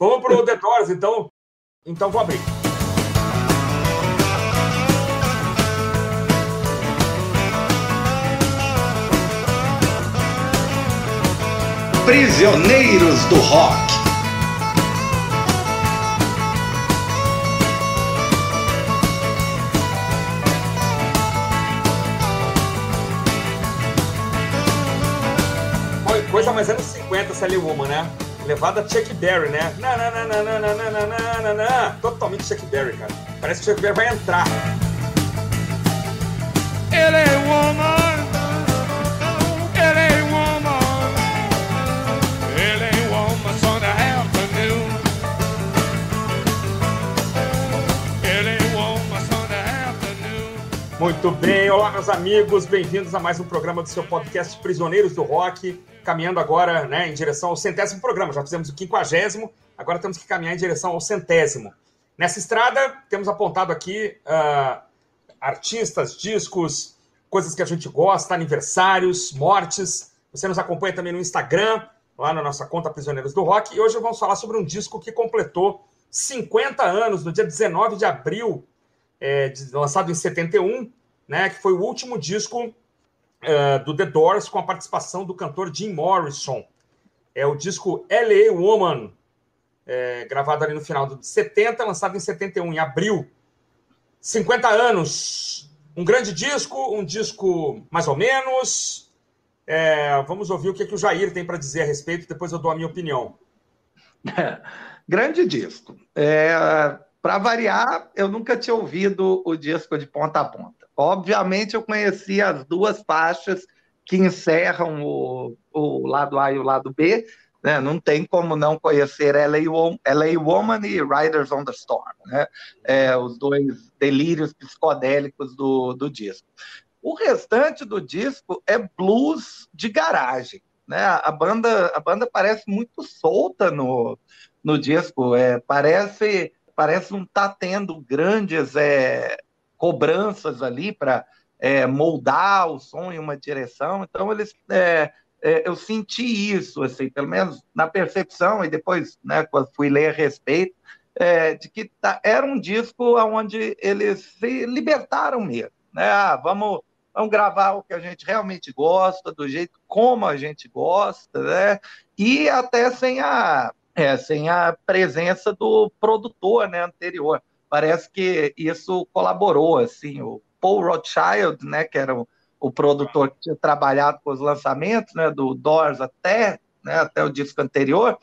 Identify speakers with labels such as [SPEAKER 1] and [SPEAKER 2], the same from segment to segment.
[SPEAKER 1] Vamos pro The Doors, então. Então vou abrir.
[SPEAKER 2] Prisioneiros do Rock.
[SPEAKER 1] Coisa mais anos 50, Sally Woman, né? Levada Chuck Berry, né? Totalmente Chuck Berry, cara. Parece que o Chuck Berry vai entrar.
[SPEAKER 3] Ele é woman.
[SPEAKER 1] Muito bem, olá meus amigos, bem-vindos a mais um programa do seu podcast Prisioneiros do Rock, caminhando agora né, em direção ao centésimo programa. Já fizemos o quinquagésimo, agora temos que caminhar em direção ao centésimo. Nessa estrada, temos apontado aqui uh, artistas, discos, coisas que a gente gosta, aniversários, mortes. Você nos acompanha também no Instagram, lá na nossa conta Prisioneiros do Rock, e hoje vamos falar sobre um disco que completou 50 anos, no dia 19 de abril, é, lançado em 71, né, que foi o último disco uh, do The Doors com a participação do cantor Jim Morrison. É o disco L.A. Woman, é, gravado ali no final de 70, lançado em 71, em abril. 50 anos. Um grande disco, um disco mais ou menos. É, vamos ouvir o que, que o Jair tem para dizer a respeito, depois eu dou a minha opinião.
[SPEAKER 4] grande disco. É, para variar, eu nunca tinha ouvido o disco de ponta a ponta. Obviamente, eu conhecia as duas faixas que encerram o, o lado A e o lado B. Né? Não tem como não conhecer LA, Woman, LA Woman e Riders on the Storm, né? É, os dois delírios psicodélicos do, do disco. O restante do disco é blues de garagem. Né? A, banda, a banda parece muito solta no, no disco, é, parece parece não estar tá tendo grandes é, cobranças ali para é, moldar o som em uma direção. Então, eles, é, é, eu senti isso, assim, pelo menos na percepção, e depois, né, quando fui ler a respeito, é, de que tá, era um disco onde eles se libertaram mesmo. Né? Ah, vamos, vamos gravar o que a gente realmente gosta, do jeito como a gente gosta, né? e até sem a é, sem a presença do produtor né, anterior. Parece que isso colaborou, assim, o Paul Rothschild, né, que era o, o produtor que tinha trabalhado com os lançamentos, né, do Doors até, né, até o disco anterior,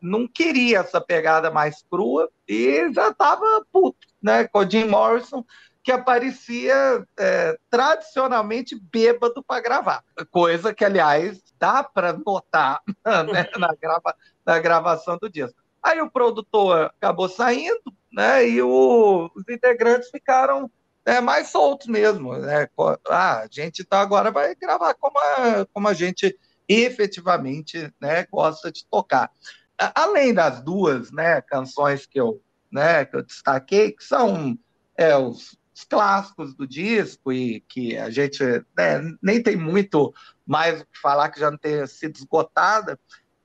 [SPEAKER 4] não queria essa pegada mais crua e já estava puto, né, com o Jim Morrison, que aparecia é, tradicionalmente bêbado para gravar, coisa que, aliás, dá para notar né, na, grava, na gravação do disco. Aí o produtor acabou saindo, né? E o, os integrantes ficaram né, mais soltos mesmo, né? Ah, a gente então agora vai gravar como a, como a gente efetivamente né, gosta de tocar. Além das duas né, canções que eu, né, que eu destaquei, que são é, os, os clássicos do disco e que a gente né, nem tem muito mais o que falar que já não tenha sido esgotada,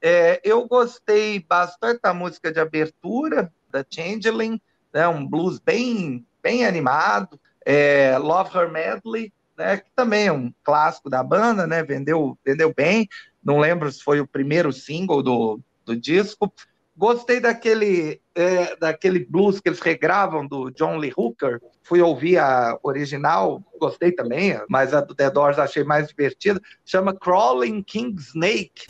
[SPEAKER 4] é, eu gostei bastante da música de abertura, da Changeling, né, um blues bem, bem animado. É, Love Her Medley, né, que também é um clássico da banda, né, vendeu, vendeu bem. Não lembro se foi o primeiro single do, do disco. Gostei daquele, é, daquele blues que eles regravam do John Lee Hooker. Fui ouvir a original, gostei também, mas a do The Doors achei mais divertida. Chama Crawling King Snake.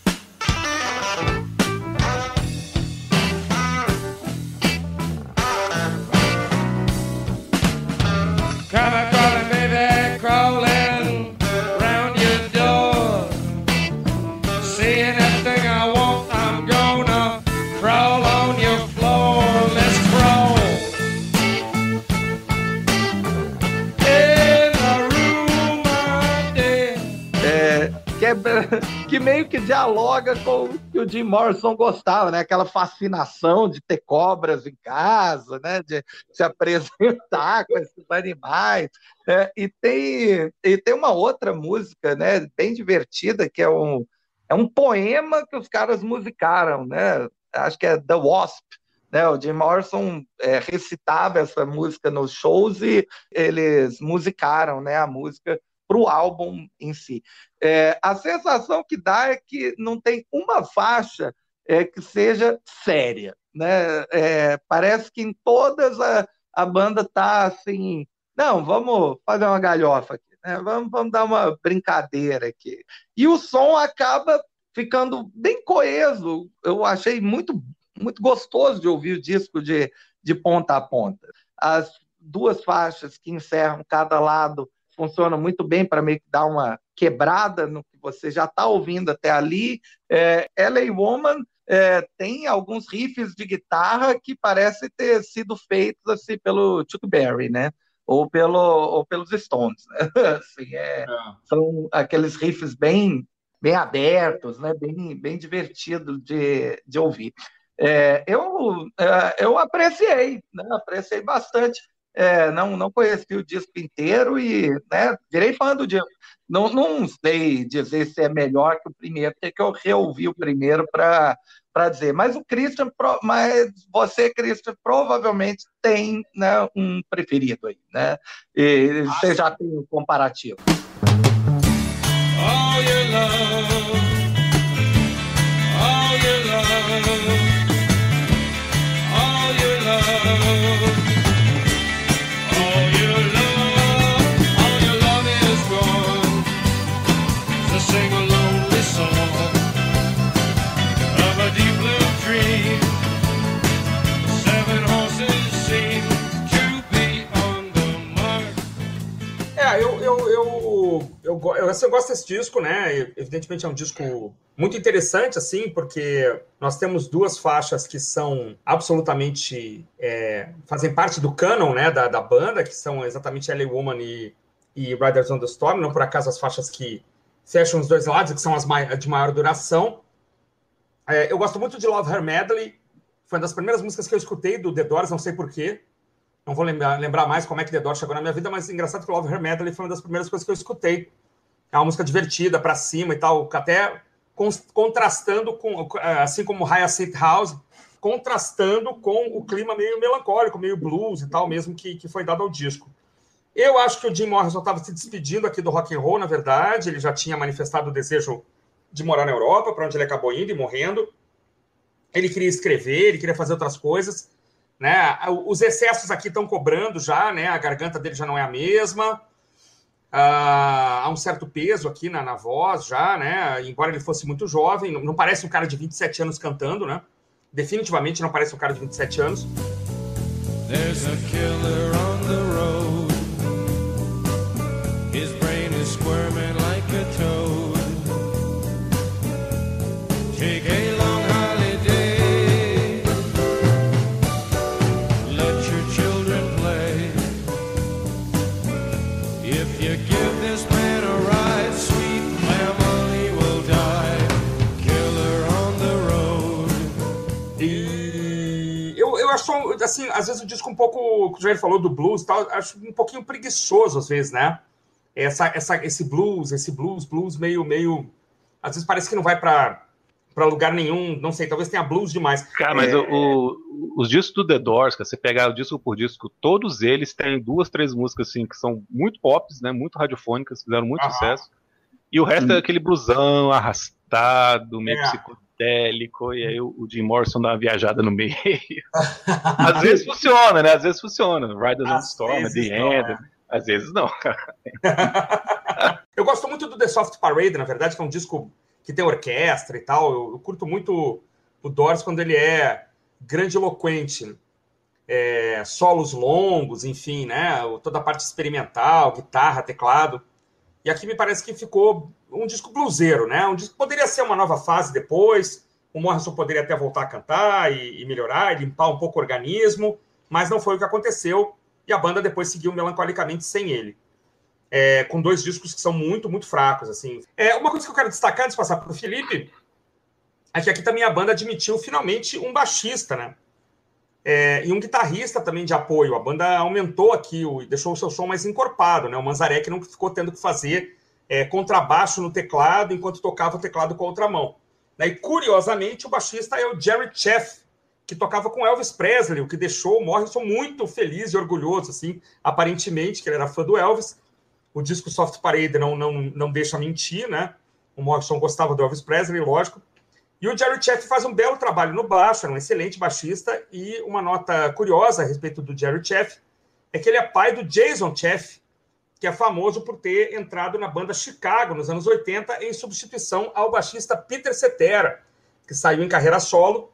[SPEAKER 4] que, meio que dialoga com o que o Jim Morrison gostava, né? Aquela fascinação de ter cobras em casa, né? De se apresentar com esses animais. É, e, tem, e tem uma outra música, né? Bem divertida, que é um, é um poema que os caras musicaram, né? Acho que é The Wasp, Né? O Jim Morrison é, recitava essa música nos shows e eles musicaram né, a música para o álbum em si. É, a sensação que dá é que não tem uma faixa é, que seja séria. Né? É, parece que em todas a, a banda está assim, não, vamos fazer uma galhofa aqui, né? vamos, vamos dar uma brincadeira aqui. E o som acaba ficando bem coeso. Eu achei muito, muito gostoso de ouvir o disco de, de ponta a ponta. As duas faixas que encerram cada lado funcionam muito bem para meio que dar uma quebrada no que você já está ouvindo até ali. É, LA Woman é, tem alguns riffs de guitarra que parecem ter sido feitos assim pelo Chuck Berry, né? Ou, pelo, ou pelos Stones. Né? Assim, é, é. São aqueles riffs bem, bem abertos, né? bem, bem divertidos de, de ouvir. É, eu, é, eu apreciei, né? apreciei bastante. É, não, não conheci o disco inteiro e né, virei fã do disco. Não, não sei dizer se é melhor que o primeiro, tem que eu reouvi o primeiro para dizer. Mas o Christian, mas você, Christian, provavelmente tem né, um preferido aí, né? E você já tem um comparativo. All your love, all your love,
[SPEAKER 1] gosto desse disco, né? Evidentemente é um disco muito interessante, assim, porque nós temos duas faixas que são absolutamente. É, fazem parte do canon, né, da, da banda, que são exatamente LA Woman e, e Riders on the Storm, não por acaso as faixas que fecham os dois lados, que são as de maior duração. É, eu gosto muito de Love Her Medley, foi uma das primeiras músicas que eu escutei do The Doors, não sei porquê. Não vou lembrar, lembrar mais como é que The Doors chegou na minha vida, mas engraçado que Love Her Medley foi uma das primeiras coisas que eu escutei. É uma música divertida, para cima e tal, até contrastando com, assim como Hyacinth House, contrastando com o clima meio melancólico, meio blues e tal, mesmo que, que foi dado ao disco. Eu acho que o Jim Morrison estava se despedindo aqui do rock and roll, na verdade. Ele já tinha manifestado o desejo de morar na Europa, para onde ele acabou indo e morrendo. Ele queria escrever, ele queria fazer outras coisas. Né? Os excessos aqui estão cobrando já, né? A garganta dele já não é a mesma. Uh, há um certo peso aqui na, na voz já, né? Embora ele fosse muito jovem, não, não, parece um cara de 27 anos cantando, né? Definitivamente não parece um cara de 27 anos. There's a killer assim, às vezes o disco um pouco, o Jair falou do blues e tal, acho um pouquinho preguiçoso às vezes, né? Essa, essa, esse blues, esse blues, blues meio, meio, às vezes parece que não vai para para lugar nenhum, não sei, talvez tenha blues demais.
[SPEAKER 5] Cara, mas é... o, os discos do The Doors, que você pegar o disco por disco, todos eles têm duas, três músicas assim que são muito pops, né, muito radiofônicas, fizeram muito sucesso. E o resto hum. é aquele blusão arrastado, meio é psicodélico, e aí o, Jim Morrison dá uma viajada no meio. às vezes funciona, né? Às vezes funciona. Riders on Storm, The End. É. Às vezes não,
[SPEAKER 1] eu gosto muito do The Soft Parade, na verdade, que é um disco que tem orquestra e tal. Eu, eu curto muito o Doors quando ele é grandiloquente. É, solos longos, enfim, né? Toda a parte experimental, guitarra, teclado. E aqui me parece que ficou um disco bluseiro, né? Um disco poderia ser uma nova fase depois. O Morrison poderia até voltar a cantar e, e melhorar, e limpar um pouco o organismo, mas não foi o que aconteceu. E a banda depois seguiu melancolicamente sem ele. É, com dois discos que são muito, muito fracos. assim. É, uma coisa que eu quero destacar antes de passar para o Felipe é que aqui também a banda admitiu finalmente um baixista, né? É, e um guitarrista também de apoio. A banda aumentou aqui, o, deixou o seu som mais encorpado, né? O Manzarek não ficou tendo que fazer é, contrabaixo no teclado enquanto tocava o teclado com a outra mão. Né? E curiosamente, o baixista é o Jerry Cheff, que tocava com Elvis Presley, o que deixou o Morrison muito feliz e orgulhoso, assim, aparentemente, que ele era fã do Elvis. O disco Soft Parade não, não, não deixa mentir, né? O Morrison gostava do Elvis Presley, lógico. E o Jerry Cheff faz um belo trabalho no baixo, é um excelente baixista. E uma nota curiosa a respeito do Jerry Cheff é que ele é pai do Jason Cheff, que é famoso por ter entrado na banda Chicago nos anos 80 em substituição ao baixista Peter Cetera, que saiu em carreira solo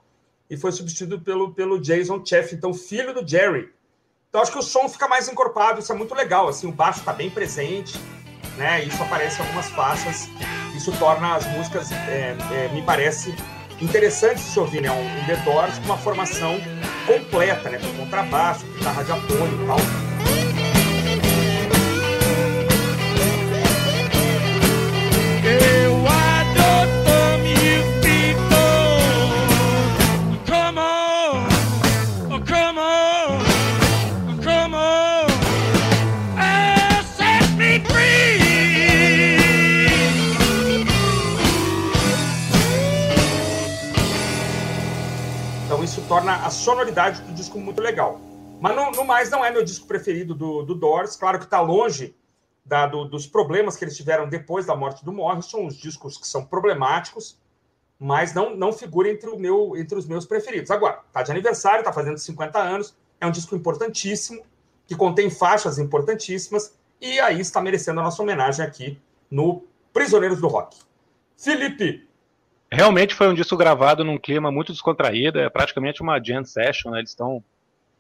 [SPEAKER 1] e foi substituído pelo, pelo Jason Cheff, então filho do Jerry. Então acho que o som fica mais encorpado, isso é muito legal, assim, o baixo está bem presente, né? Isso aparece em algumas faixas, isso torna as músicas, é, é, me parece interessante se ouvir, né? Um, um The Doors com uma formação completa, né? Com contrabaixo, guitarra de apoio e tal. Torna a sonoridade do disco muito legal. Mas no, mais não é meu disco preferido do, do Doors. Claro que está longe da- do- dos problemas que eles tiveram depois da morte do Morrison, os discos que são problemáticos, mas não, não figura entre, o meu, entre os meus preferidos. Agora, tá de aniversário, tá fazendo 50 anos, é um disco importantíssimo, que contém faixas importantíssimas, e aí está merecendo a nossa homenagem aqui no Prisioneiros do Rock. Felipe,
[SPEAKER 5] Realmente foi um disco gravado num clima muito descontraído, é praticamente uma jam session, né? Eles estão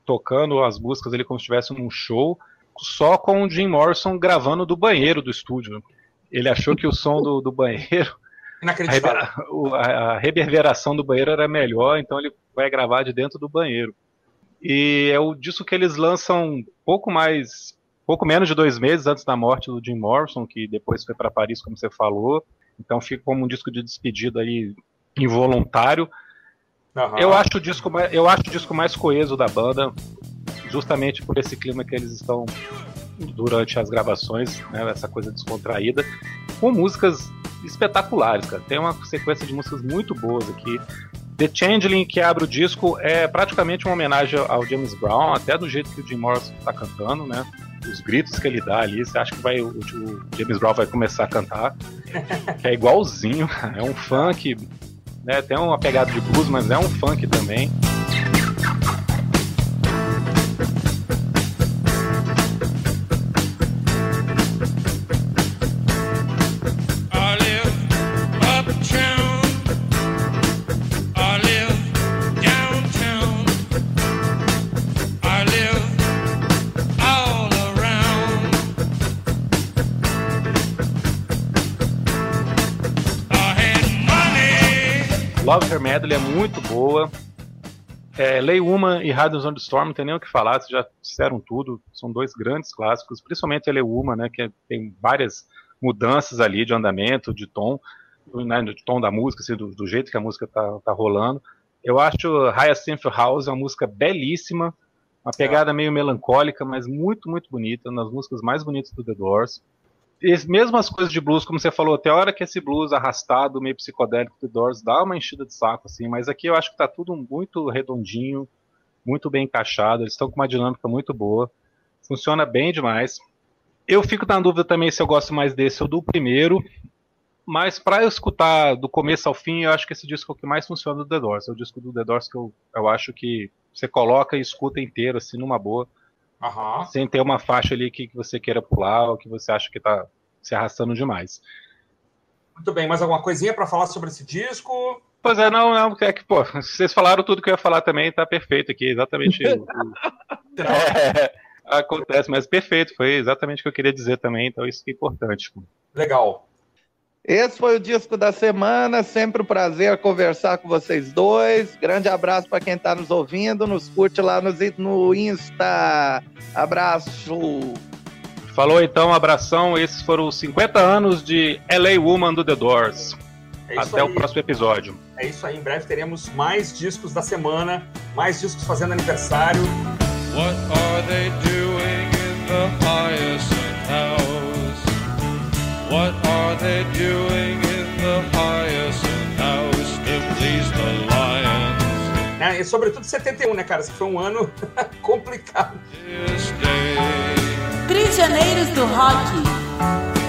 [SPEAKER 5] tocando as músicas ali como se estivesse num show, só com o Jim Morrison gravando do banheiro do estúdio. Ele achou que o som do, do banheiro, a,
[SPEAKER 1] inacreditável.
[SPEAKER 5] a reverberação do banheiro era melhor, então ele vai gravar de dentro do banheiro. E é o disco que eles lançam pouco mais, pouco menos de dois meses antes da morte do Jim Morrison, que depois foi para Paris, como você falou. Então fica como um disco de despedida aí involuntário.
[SPEAKER 1] Aham.
[SPEAKER 5] Eu acho o disco mais, eu acho o disco mais coeso da banda, justamente por esse clima que eles estão durante as gravações, né, essa coisa descontraída, com músicas espetaculares, cara. Tem uma sequência de músicas muito boas aqui. The Changeling, que abre o disco, é praticamente uma homenagem ao James Brown, até do jeito que o Jim Morrison está cantando, né? Os gritos que ele dá ali, você acha que vai, o, o James Brown vai começar a cantar, que é igualzinho, é um funk, né? Tem uma pegada de blues, mas é um funk também. Love Her Medley é muito boa. É, Lay Woman e Riders on the Storm não tem nem o que falar, vocês já disseram tudo. São dois grandes clássicos, principalmente a Lay Woman, né, que é- tem várias mudanças ali de andamento, de tom, né, de tom da música, assim, do, do jeito que a música tá, tá rolando. Eu acho Hyacinth House uma música belíssima, uma pegada meio melancólica, mas muito, muito bonita, uma das músicas mais bonitas do The Doors. E as coisas de blues, como você falou, tem hora que esse blues arrastado, meio psicodélico do Doors dá uma enchida de saco, assim, mas aqui eu acho que tá tudo muito redondinho, muito bem encaixado, eles estão com uma dinâmica muito boa, funciona bem demais. Eu fico na dúvida também se eu gosto mais desse ou do primeiro, mas para eu escutar do começo ao fim, eu acho que esse disco é o que mais funciona do The Doors. É o disco do The Doors que eu, eu acho que você coloca e escuta inteiro, assim, numa boa,
[SPEAKER 1] Aham.
[SPEAKER 5] sem ter uma faixa ali que, que você queira pular ou que você acha que tá se arrastando demais.
[SPEAKER 1] Muito bem, mais alguma coisinha para falar sobre esse disco?
[SPEAKER 5] Pois é, não, não, é que, pô, vocês falaram tudo que eu ia falar também, tá perfeito aqui, exatamente. o- o- É, acontece, mas perfeito, foi exatamente o que eu queria dizer também, então isso que é importante.
[SPEAKER 1] Legal.
[SPEAKER 4] Esse foi o disco da semana. Sempre um prazer conversar com vocês dois. Grande abraço para quem está nos ouvindo. Nos curte lá no, no Insta. Abraço.
[SPEAKER 5] Falou então, um abração, esses foram os 50 anos de LA Woman do The Doors.
[SPEAKER 1] É
[SPEAKER 5] Até
[SPEAKER 1] aí.
[SPEAKER 5] o próximo episódio.
[SPEAKER 1] É isso aí. Em breve teremos mais discos da semana, mais discos fazendo aniversário.
[SPEAKER 3] What are they doing in the House? What are they doing in the Hyacinth House to please the lions?
[SPEAKER 1] né? e sobretudo 71, né, cara? Que foi um ano complicado.
[SPEAKER 3] Prisioneiros do Rock.